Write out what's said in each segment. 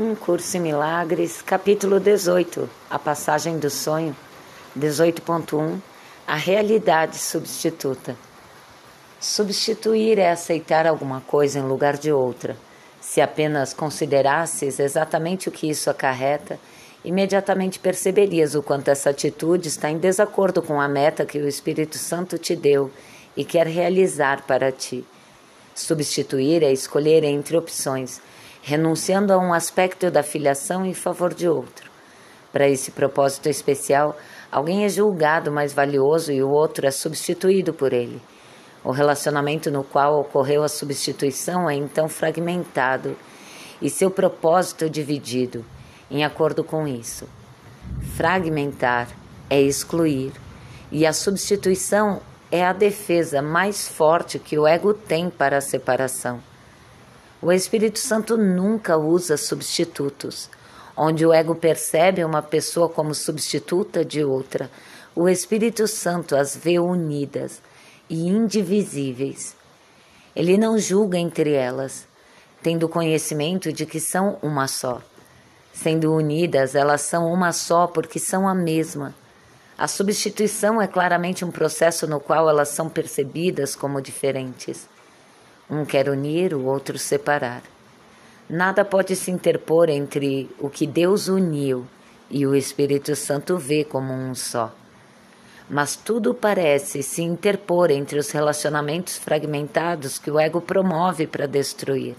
Um Curso em Milagres, capítulo 18, a passagem do sonho, 18.1, a realidade substituta. Substituir é aceitar alguma coisa em lugar de outra. Se apenas considerasses exatamente o que isso acarreta, imediatamente perceberias o quanto essa atitude está em desacordo com a meta que o Espírito Santo te deu e quer realizar para ti. Substituir é escolher entre opções renunciando a um aspecto da filiação em favor de outro. Para esse propósito especial, alguém é julgado mais valioso e o outro é substituído por ele. O relacionamento no qual ocorreu a substituição é então fragmentado e seu propósito dividido, em acordo com isso. Fragmentar é excluir, e a substituição é a defesa mais forte que o ego tem para a separação. O Espírito Santo nunca usa substitutos. Onde o ego percebe uma pessoa como substituta de outra, o Espírito Santo as vê unidas e indivisíveis. Ele não julga entre elas, tendo conhecimento de que são uma só. Sendo unidas, elas são uma só porque são a mesma. A substituição é claramente um processo no qual elas são percebidas como diferentes. Um quer unir, o outro separar. Nada pode se interpor entre o que Deus uniu e o Espírito Santo vê como um só. Mas tudo parece se interpor entre os relacionamentos fragmentados que o ego promove para destruir.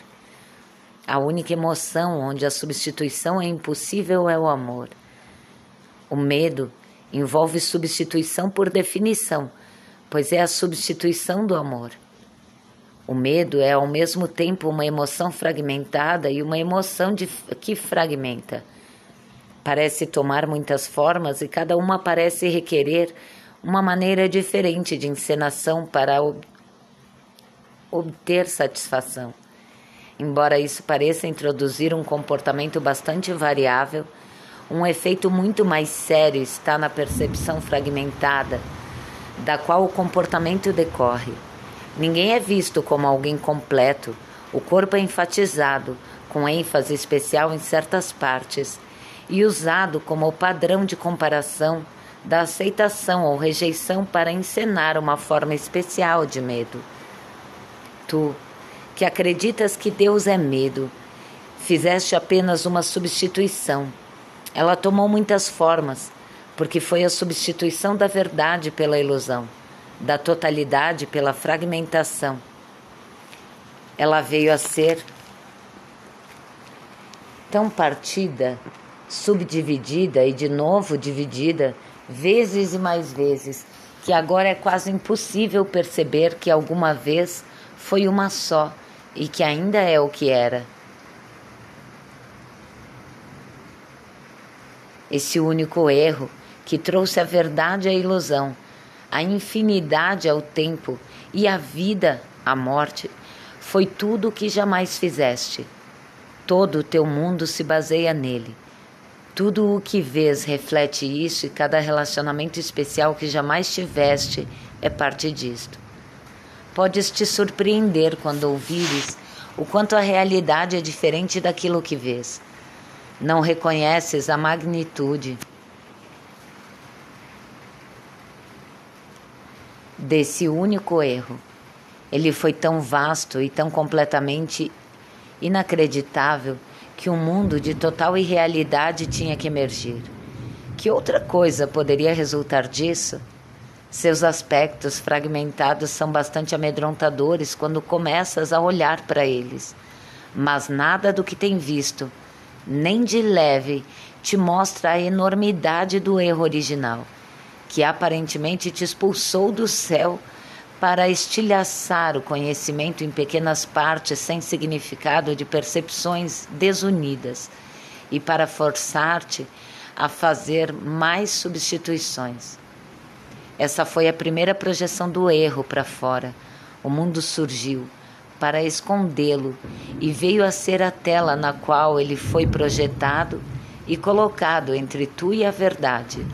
A única emoção onde a substituição é impossível é o amor. O medo envolve substituição por definição, pois é a substituição do amor. O medo é ao mesmo tempo uma emoção fragmentada e uma emoção de, que fragmenta. Parece tomar muitas formas e cada uma parece requerer uma maneira diferente de encenação para ob obter satisfação. Embora isso pareça introduzir um comportamento bastante variável, um efeito muito mais sério está na percepção fragmentada, da qual o comportamento decorre. Ninguém é visto como alguém completo. O corpo é enfatizado, com ênfase especial em certas partes, e usado como o padrão de comparação da aceitação ou rejeição para encenar uma forma especial de medo. Tu, que acreditas que Deus é medo, fizeste apenas uma substituição. Ela tomou muitas formas, porque foi a substituição da verdade pela ilusão da totalidade pela fragmentação. Ela veio a ser tão partida, subdividida e de novo dividida, vezes e mais vezes, que agora é quase impossível perceber que alguma vez foi uma só e que ainda é o que era. Esse único erro que trouxe a verdade à ilusão a infinidade ao tempo e a vida à morte, foi tudo o que jamais fizeste. Todo o teu mundo se baseia nele. Tudo o que vês reflete isso e cada relacionamento especial que jamais tiveste é parte disto. Podes te surpreender quando ouvires o quanto a realidade é diferente daquilo que vês. Não reconheces a magnitude desse único erro. Ele foi tão vasto e tão completamente inacreditável que um mundo de total irrealidade tinha que emergir. Que outra coisa poderia resultar disso? Seus aspectos fragmentados são bastante amedrontadores quando começas a olhar para eles, mas nada do que tem visto, nem de leve, te mostra a enormidade do erro original que aparentemente te expulsou do céu para estilhaçar o conhecimento em pequenas partes sem significado de percepções desunidas e para forçar-te a fazer mais substituições. Essa foi a primeira projeção do erro para fora. O mundo surgiu para escondê-lo e veio a ser a tela na qual ele foi projetado e colocado entre tu e a verdade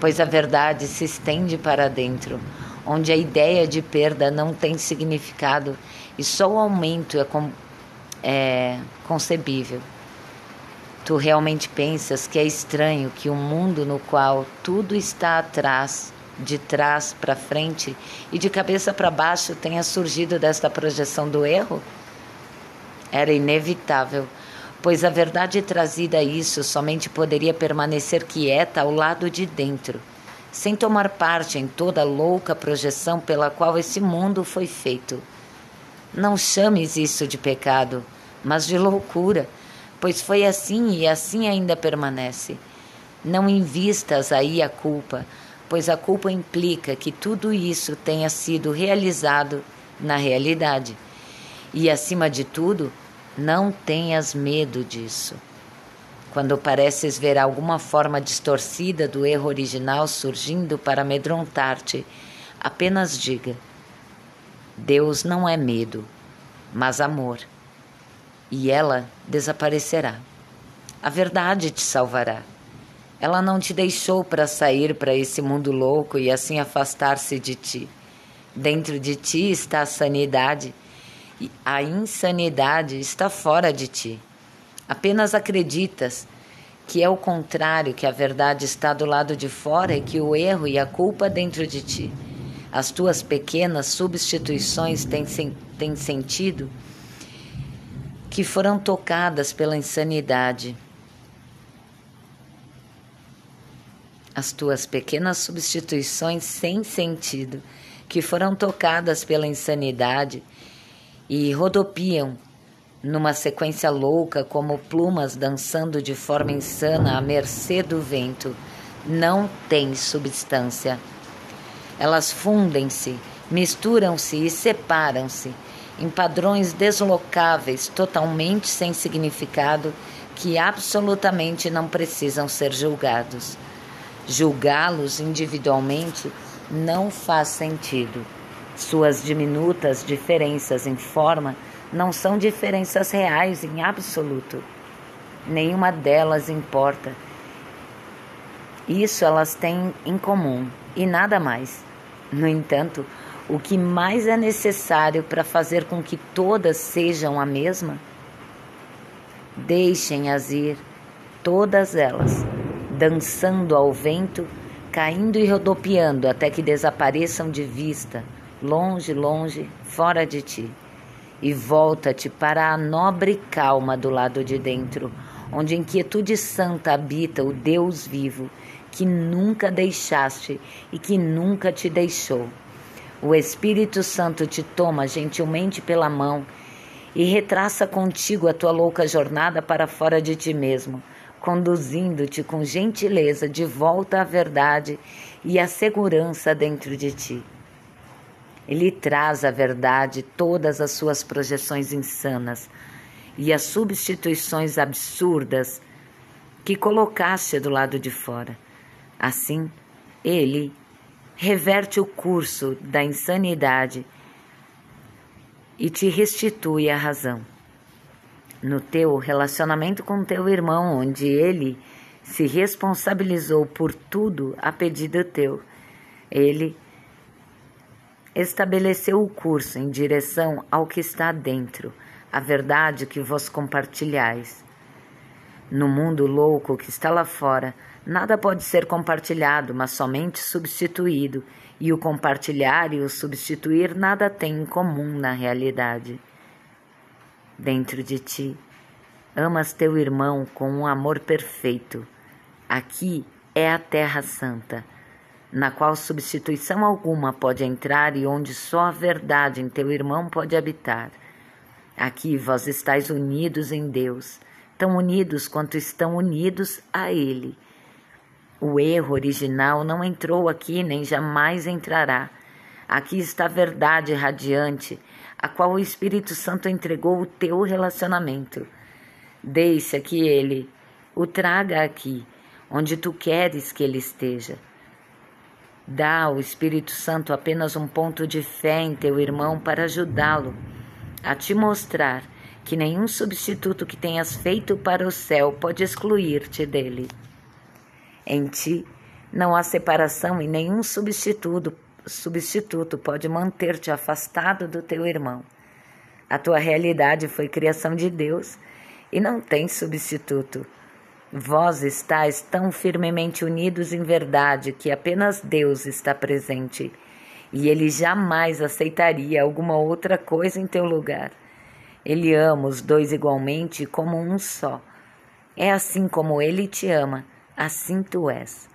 pois a verdade se estende para dentro, onde a ideia de perda não tem significado e só o aumento é, com, é concebível. Tu realmente pensas que é estranho que um mundo no qual tudo está atrás, de trás para frente e de cabeça para baixo tenha surgido desta projeção do erro? Era inevitável, pois a verdade trazida a isso somente poderia permanecer quieta ao lado de dentro, sem tomar parte em toda a louca projeção pela qual esse mundo foi feito. Não chames isso de pecado, mas de loucura pois foi assim e assim ainda permanece. Não invistas aí a culpa, pois a culpa implica que tudo isso tenha sido realizado na realidade. E acima de tudo, não tenhas medo disso. Quando pareces ver alguma forma distorcida do erro original surgindo para amedrontar-te, apenas diga: Deus não é medo, mas amor e ela desaparecerá. A verdade te salvará. Ela não te deixou para sair para esse mundo louco e assim afastar-se de ti. Dentro de ti está a sanidade a insanidade está fora de ti. Apenas acreditas que é o contrário, que a verdade está do lado de fora e que o erro e a culpa dentro de ti. As tuas pequenas substituições têm, têm sentido que foram tocadas pela insanidade. As tuas pequenas substituições sem sentido, que foram tocadas pela insanidade e rodopiam numa sequência louca como plumas dançando de forma insana à mercê do vento, não têm substância. Elas fundem-se, misturam-se e separam-se em padrões deslocáveis, totalmente sem significado, que absolutamente não precisam ser julgados. Julgá-los individualmente não faz sentido. Suas diminutas diferenças em forma não são diferenças reais em absoluto. Nenhuma delas importa. Isso elas têm em comum e nada mais. No entanto, o que mais é necessário para fazer com que todas sejam a mesma? Deixem-as ir, todas elas, dançando ao vento, caindo e rodopiando até que desapareçam de vista, longe, longe, fora de ti. E volta-te para a nobre calma do lado de dentro, onde em quietude santa habita o Deus vivo, que nunca deixaste e que nunca te deixou. O Espírito Santo te toma gentilmente pela mão e retraça contigo a tua louca jornada para fora de ti mesmo, conduzindo-te com gentileza de volta à verdade e à segurança dentro de ti. Ele traz à verdade todas as suas projeções insanas e as substituições absurdas que colocaste do lado de fora. Assim, ele reverte o curso da insanidade e te restitui a razão. No teu relacionamento com teu irmão, onde ele se responsabilizou por tudo a pedido teu, ele estabeleceu o curso em direção ao que está dentro, a verdade que vos compartilhais. No mundo louco que está lá fora, Nada pode ser compartilhado, mas somente substituído, e o compartilhar e o substituir nada têm em comum na realidade. Dentro de ti, amas teu irmão com um amor perfeito. Aqui é a Terra Santa, na qual substituição alguma pode entrar e onde só a verdade em teu irmão pode habitar. Aqui vós estáis unidos em Deus, tão unidos quanto estão unidos a Ele o erro original não entrou aqui nem jamais entrará. Aqui está a verdade radiante, a qual o Espírito Santo entregou o teu relacionamento. Deixa que ele o traga aqui, onde tu queres que ele esteja. Dá ao Espírito Santo apenas um ponto de fé em teu irmão para ajudá-lo a te mostrar que nenhum substituto que tenhas feito para o céu pode excluir-te dele. Em ti não há separação e nenhum substituto, substituto pode manter-te afastado do teu irmão. A tua realidade foi criação de Deus e não tem substituto. Vós estáis tão firmemente unidos em verdade que apenas Deus está presente e ele jamais aceitaria alguma outra coisa em teu lugar. Ele ama os dois igualmente como um só. É assim como ele te ama, assim tu és.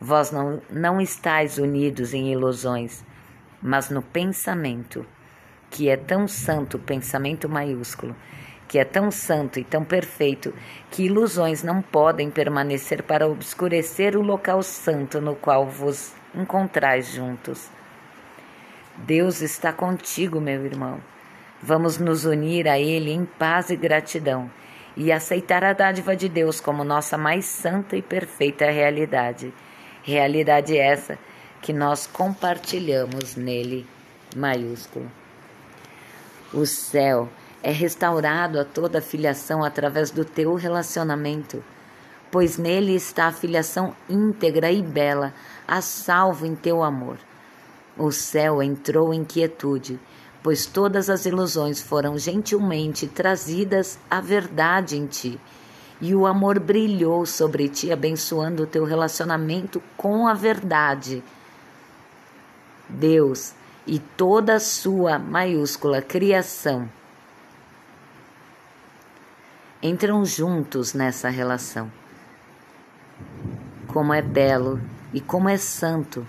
Vós não, não estáis unidos em ilusões, mas no pensamento, que é tão santo, pensamento maiúsculo, que é tão santo e tão perfeito que ilusões não podem permanecer para obscurecer o local santo no qual vos encontrais juntos. Deus está contigo, meu irmão. Vamos nos unir a Ele em paz e gratidão e aceitar a dádiva de Deus como nossa mais santa e perfeita realidade. Realidade essa que nós compartilhamos nele, maiúsculo. O céu é restaurado a toda filiação através do teu relacionamento, pois nele está a filiação íntegra e bela, a salvo em teu amor. O céu entrou em quietude, pois todas as ilusões foram gentilmente trazidas à verdade em ti, e o amor brilhou sobre ti, abençoando o teu relacionamento com a verdade. Deus e toda a sua maiúscula criação entram juntos nessa relação. Como é belo e como é santo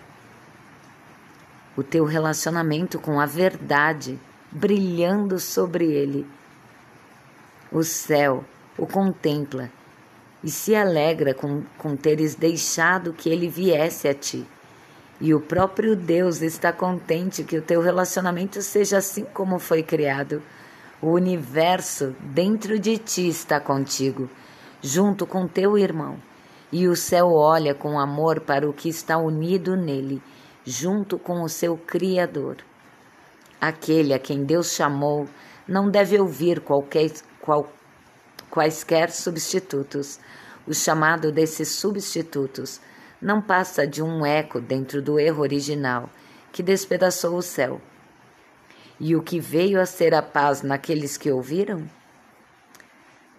o teu relacionamento com a verdade brilhando sobre ele. O céu o contempla e se alegra com, com teres deixado que ele viesse a ti. E o próprio Deus está contente que o teu relacionamento seja assim como foi criado o universo dentro de ti está contigo, junto com teu irmão, e o céu olha com amor para o que está unido nele, junto com o seu Criador. Aquele a quem Deus chamou não deve ouvir qualquer, qual, quaisquer substitutos. O chamado desses substitutos não passa de um eco dentro do erro original que despedaçou o céu e o que veio a ser a paz naqueles que ouviram?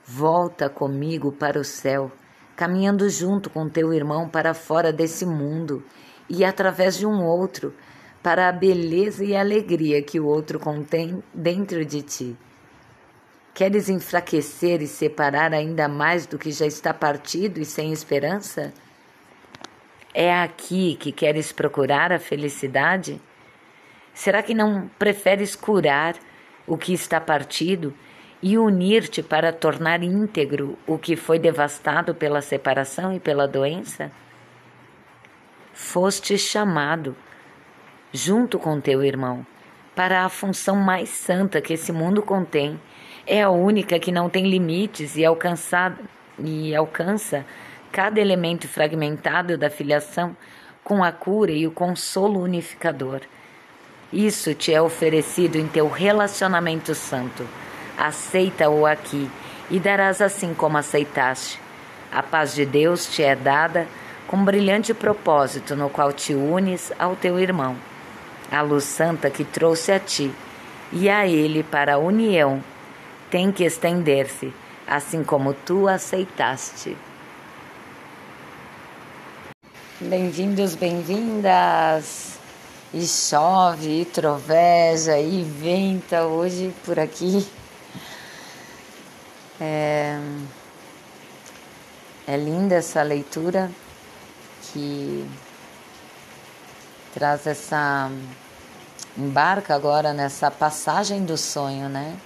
Volta comigo para o céu, caminhando junto com teu irmão para fora desse mundo e através de um outro, para a beleza e a alegria que o outro contém dentro de ti. Queres enfraquecer e separar ainda mais do que já está partido e sem esperança? É aqui que queres procurar a felicidade? Será que não preferes curar o que está partido e unir-te para tornar íntegro o que foi devastado pela separação e pela doença? Foste chamado, junto com teu irmão, para a função mais santa que esse mundo contém. É a única que não tem limites e, e alcança cada elemento fragmentado da filiação com a cura e o consolo unificador. Isso te é oferecido em teu relacionamento santo. Aceita-o aqui e darás assim como aceitaste. A paz de Deus te é dada com brilhante propósito no qual te unes ao teu irmão. A luz santa que trouxe a ti e a ele para a união tem que estender-se, assim como tu aceitaste. Bem-vindos, bem-vindas! E chove, e troveja, e venta hoje por aqui. É, é linda essa leitura que traz essa. embarca agora nessa passagem do sonho, né?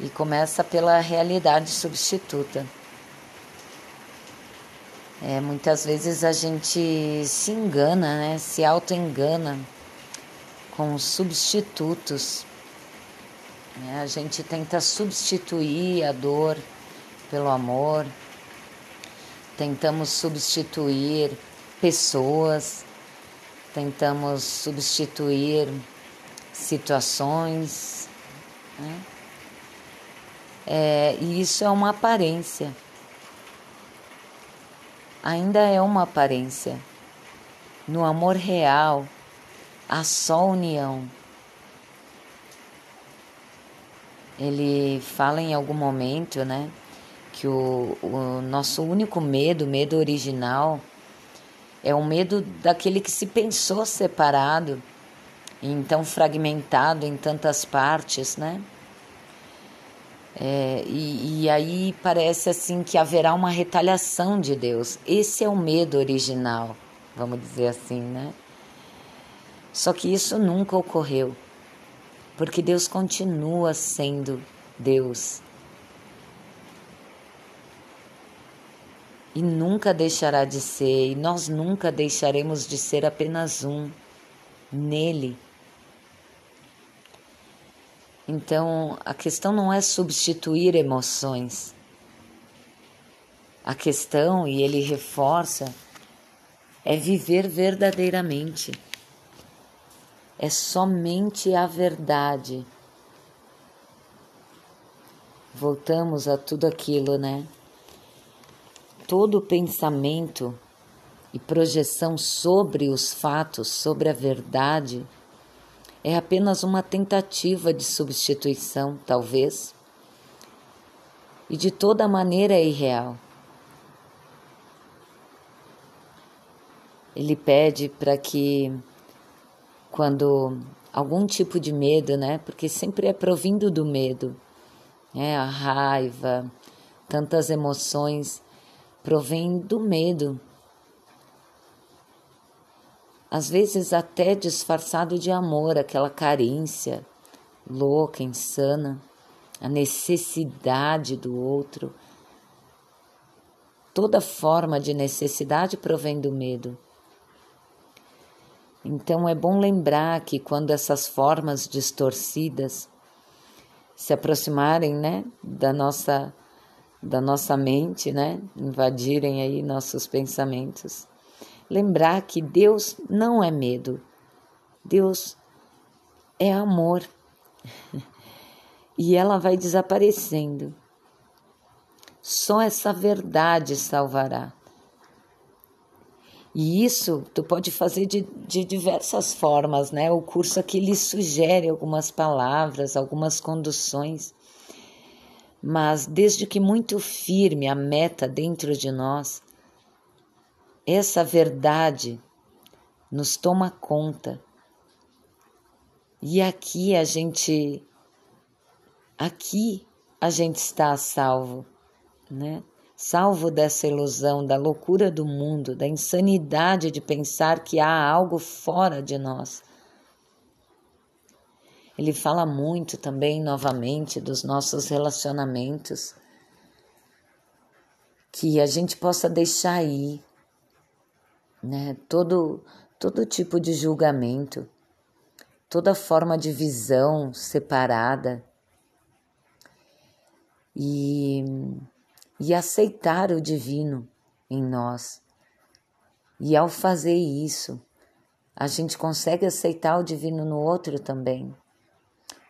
E começa pela realidade substituta. É, muitas vezes a gente se engana, né? se auto-engana com substitutos. Né? A gente tenta substituir a dor pelo amor, tentamos substituir pessoas, tentamos substituir situações. Né? É, e isso é uma aparência ainda é uma aparência. No amor real, há só união. Ele fala em algum momento, né, que o, o nosso único medo, medo original, é o medo daquele que se pensou separado, então fragmentado em tantas partes, né? É, e, e aí parece assim que haverá uma retaliação de Deus. Esse é o medo original, vamos dizer assim, né? Só que isso nunca ocorreu, porque Deus continua sendo Deus. E nunca deixará de ser, e nós nunca deixaremos de ser apenas um nele. Então, a questão não é substituir emoções. A questão, e ele reforça, é viver verdadeiramente. É somente a verdade. Voltamos a tudo aquilo, né? Todo pensamento e projeção sobre os fatos, sobre a verdade, é apenas uma tentativa de substituição, talvez, e de toda maneira é irreal. Ele pede para que, quando algum tipo de medo, né? Porque sempre é provindo do medo, né? A raiva, tantas emoções provém do medo às vezes até disfarçado de amor, aquela carência louca, insana, a necessidade do outro. Toda forma de necessidade provém do medo. Então é bom lembrar que quando essas formas distorcidas se aproximarem, né, da nossa da nossa mente, né, invadirem aí nossos pensamentos, lembrar que Deus não é medo, Deus é amor. e ela vai desaparecendo. Só essa verdade salvará. E isso tu pode fazer de, de diversas formas, né? O curso aqui lhe sugere algumas palavras, algumas conduções. Mas desde que muito firme a meta dentro de nós, essa verdade nos toma conta. E aqui a gente aqui a gente está a salvo, né? Salvo dessa ilusão, da loucura do mundo, da insanidade de pensar que há algo fora de nós. Ele fala muito também, novamente, dos nossos relacionamentos, que a gente possa deixar ir, né? Todo todo tipo de julgamento, toda forma de visão separada e, e aceitar o divino em nós. E ao fazer isso, a gente consegue aceitar o divino no outro também.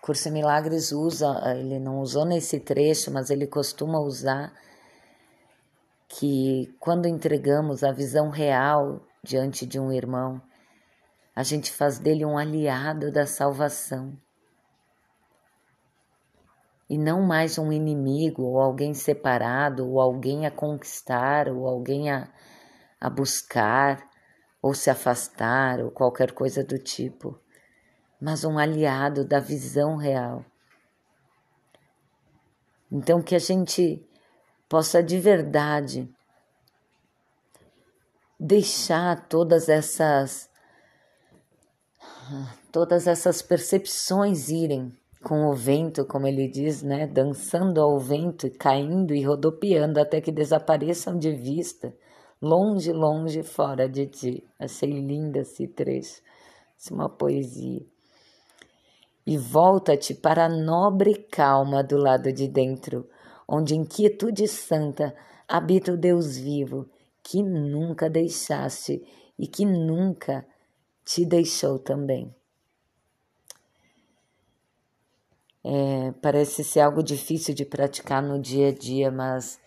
Curso Milagres usa, ele não usou nesse trecho, mas ele costuma usar que quando entregamos a visão real diante de um irmão, a gente faz dele um aliado da salvação. E não mais um inimigo, ou alguém separado, ou alguém a conquistar, ou alguém a, a buscar, ou se afastar, ou qualquer coisa do tipo, mas um aliado da visão real. Então, que a gente possa de verdade deixar todas essas todas essas percepções irem com o vento, como ele diz, né, dançando ao vento, caindo e rodopiando até que desapareçam de vista, longe, longe fora de ti. Achei linda esse trecho, é uma poesia. E volta-te para a nobre calma do lado de dentro, onde em quietude santa habita o Deus vivo, que nunca deixaste e que nunca te deixou também. É, parece ser algo difícil de praticar no dia a dia, mas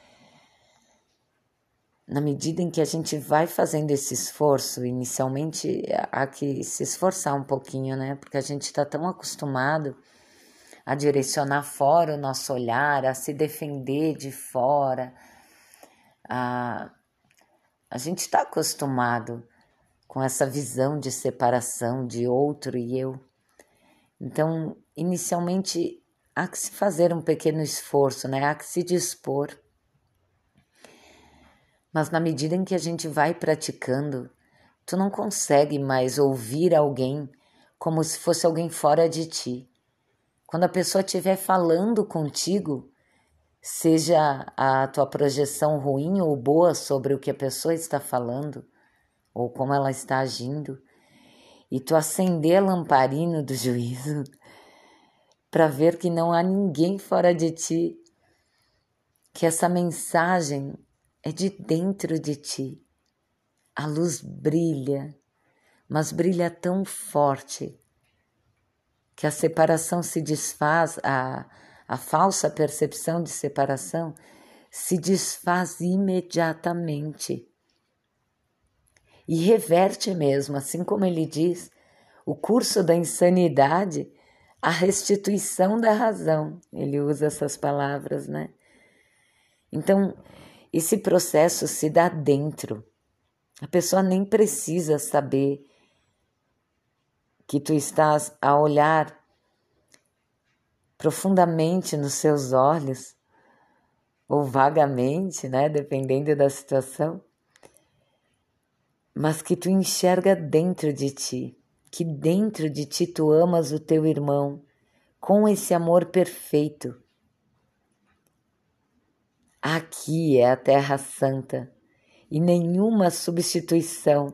na medida em que a gente vai fazendo esse esforço, inicialmente há que se esforçar um pouquinho, né? Porque a gente está tão acostumado a direcionar fora o nosso olhar, a se defender de fora. A, a gente está acostumado com essa visão de separação de outro e eu. Então, inicialmente, há que se fazer um pequeno esforço, né? há que se dispor. Mas na medida em que a gente vai praticando, tu não consegue mais ouvir alguém como se fosse alguém fora de ti. Quando a pessoa estiver falando contigo, seja a tua projeção ruim ou boa sobre o que a pessoa está falando ou como ela está agindo, e tu acender a lamparina do juízo para ver que não há ninguém fora de ti, que essa mensagem é de dentro de ti. A luz brilha, mas brilha tão forte que a separação se desfaz, a, a falsa percepção de separação se desfaz imediatamente. E reverte mesmo, assim como ele diz, o curso da insanidade, a restituição da razão. Ele usa essas palavras, né? Então, esse processo se dá dentro. A pessoa nem precisa saber que tu estás a olhar profundamente nos seus olhos, ou vagamente, né, dependendo da situação, mas que tu enxerga dentro de ti, que dentro de ti tu amas o teu irmão com esse amor perfeito. Aqui é a Terra Santa e nenhuma substituição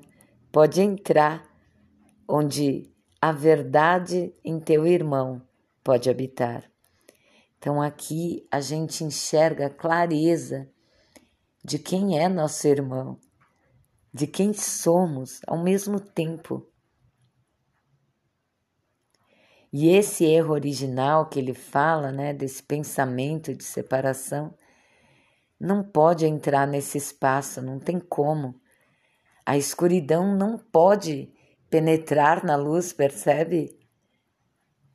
pode entrar onde a verdade em teu irmão pode habitar. Então aqui a gente enxerga a clareza de quem é nosso irmão, de quem somos ao mesmo tempo. E esse erro original que ele fala, né, desse pensamento de separação, não pode entrar nesse espaço, não tem como. A escuridão não pode penetrar na luz, percebe?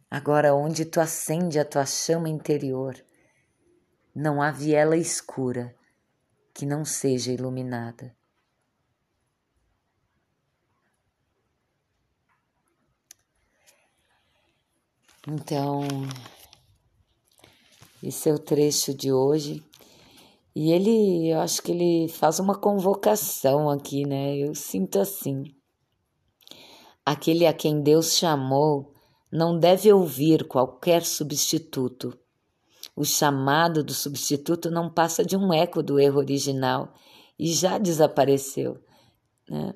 Agora, onde tu acende a tua chama interior, não há viela escura que não seja iluminada. Então, esse é o trecho de hoje. E ele, eu acho que ele faz uma convocação aqui, né? Eu sinto assim. Aquele a quem Deus chamou não deve ouvir qualquer substituto. O chamado do substituto não passa de um eco do erro original e já desapareceu. Né?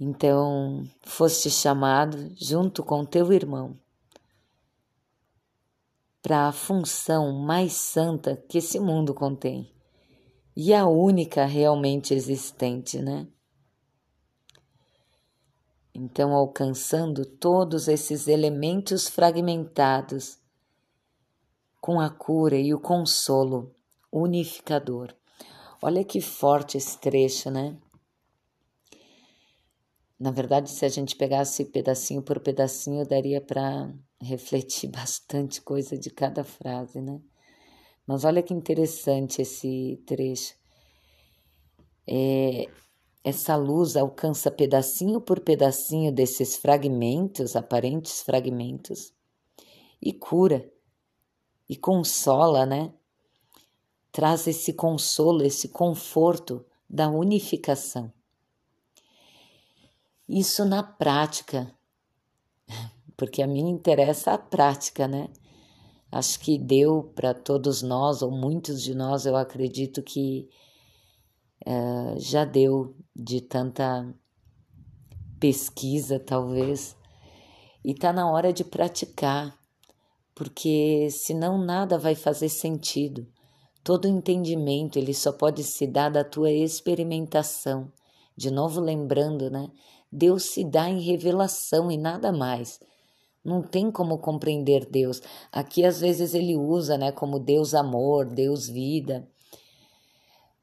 Então, foste chamado junto com teu irmão para a função mais santa que esse mundo contém e a única realmente existente, né? Então, alcançando todos esses elementos fragmentados com a cura e o consolo unificador. Olha que forte esse trecho, né? Na verdade, se a gente pegasse pedacinho por pedacinho, daria para refletir bastante coisa de cada frase, né? Mas olha que interessante esse trecho. É, essa luz alcança pedacinho por pedacinho desses fragmentos, aparentes fragmentos, e cura, e consola, né? Traz esse consolo, esse conforto da unificação. Isso na prática, porque a mim interessa a prática, né? Acho que deu para todos nós, ou muitos de nós, eu acredito que uh, já deu de tanta pesquisa, talvez, e está na hora de praticar, porque senão nada vai fazer sentido. Todo entendimento ele só pode se dar da tua experimentação. De novo lembrando, né? Deus se dá em revelação e nada mais. Não tem como compreender Deus. Aqui às vezes ele usa, né, como Deus amor, Deus vida.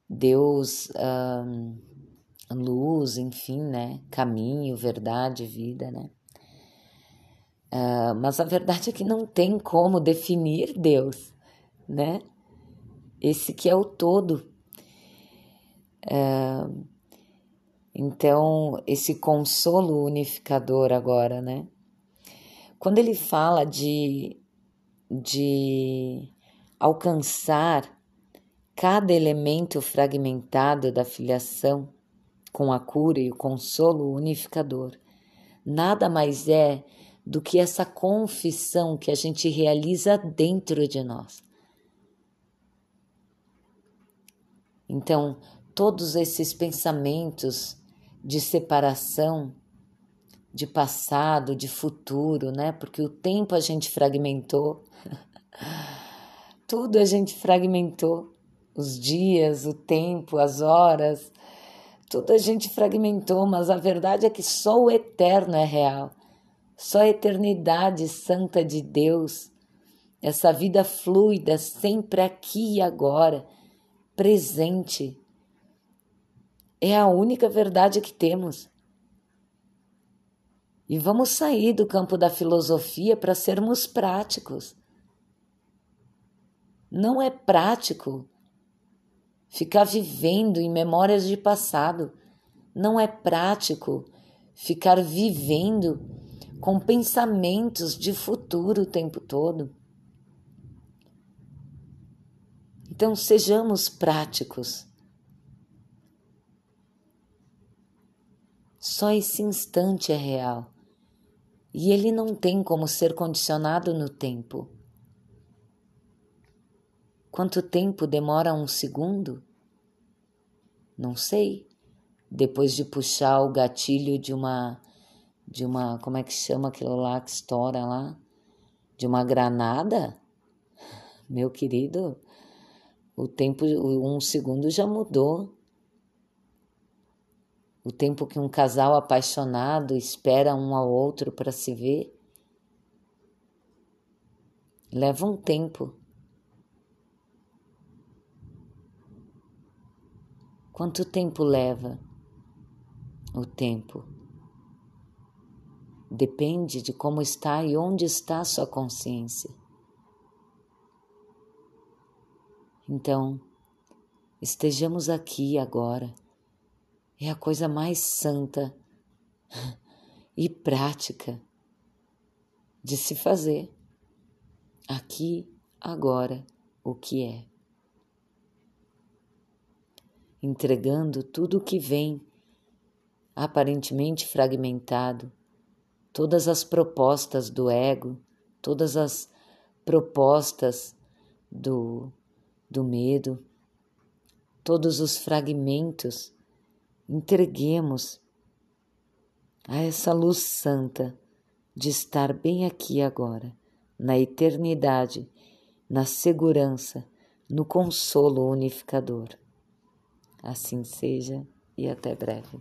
Deus um, luz, enfim, né? Caminho, verdade, vida, né? Uh, mas a verdade é que não tem como definir Deus, né? Esse que é o todo. Uh, então, esse consolo unificador agora, né? Quando ele fala de, de alcançar cada elemento fragmentado da filiação com a cura e o consolo unificador, nada mais é do que essa confissão que a gente realiza dentro de nós. Então, todos esses pensamentos de separação, de passado, de futuro, né? Porque o tempo a gente fragmentou, tudo a gente fragmentou, os dias, o tempo, as horas, tudo a gente fragmentou, mas a verdade é que só o eterno é real. Só a eternidade santa de Deus, essa vida fluida, sempre aqui e agora, presente, é a única verdade que temos. E vamos sair do campo da filosofia para sermos práticos. Não é prático ficar vivendo em memórias de passado. Não é prático ficar vivendo com pensamentos de futuro o tempo todo. Então, sejamos práticos. Só esse instante é real e ele não tem como ser condicionado no tempo. Quanto tempo demora um segundo? Não sei. Depois de puxar o gatilho de uma de uma, como é que chama aquilo lá que estoura lá? De uma granada? Meu querido, o tempo, um segundo já mudou. O tempo que um casal apaixonado espera um ao outro para se ver leva um tempo. Quanto tempo leva o tempo? Depende de como está e onde está sua consciência. Então, estejamos aqui agora. É a coisa mais santa e prática de se fazer. Aqui, agora, o que é. Entregando tudo o que vem, aparentemente fragmentado todas as propostas do ego, todas as propostas do, do medo, todos os fragmentos, entreguemos a essa luz santa de estar bem aqui agora, na eternidade, na segurança, no consolo unificador. Assim seja e até breve.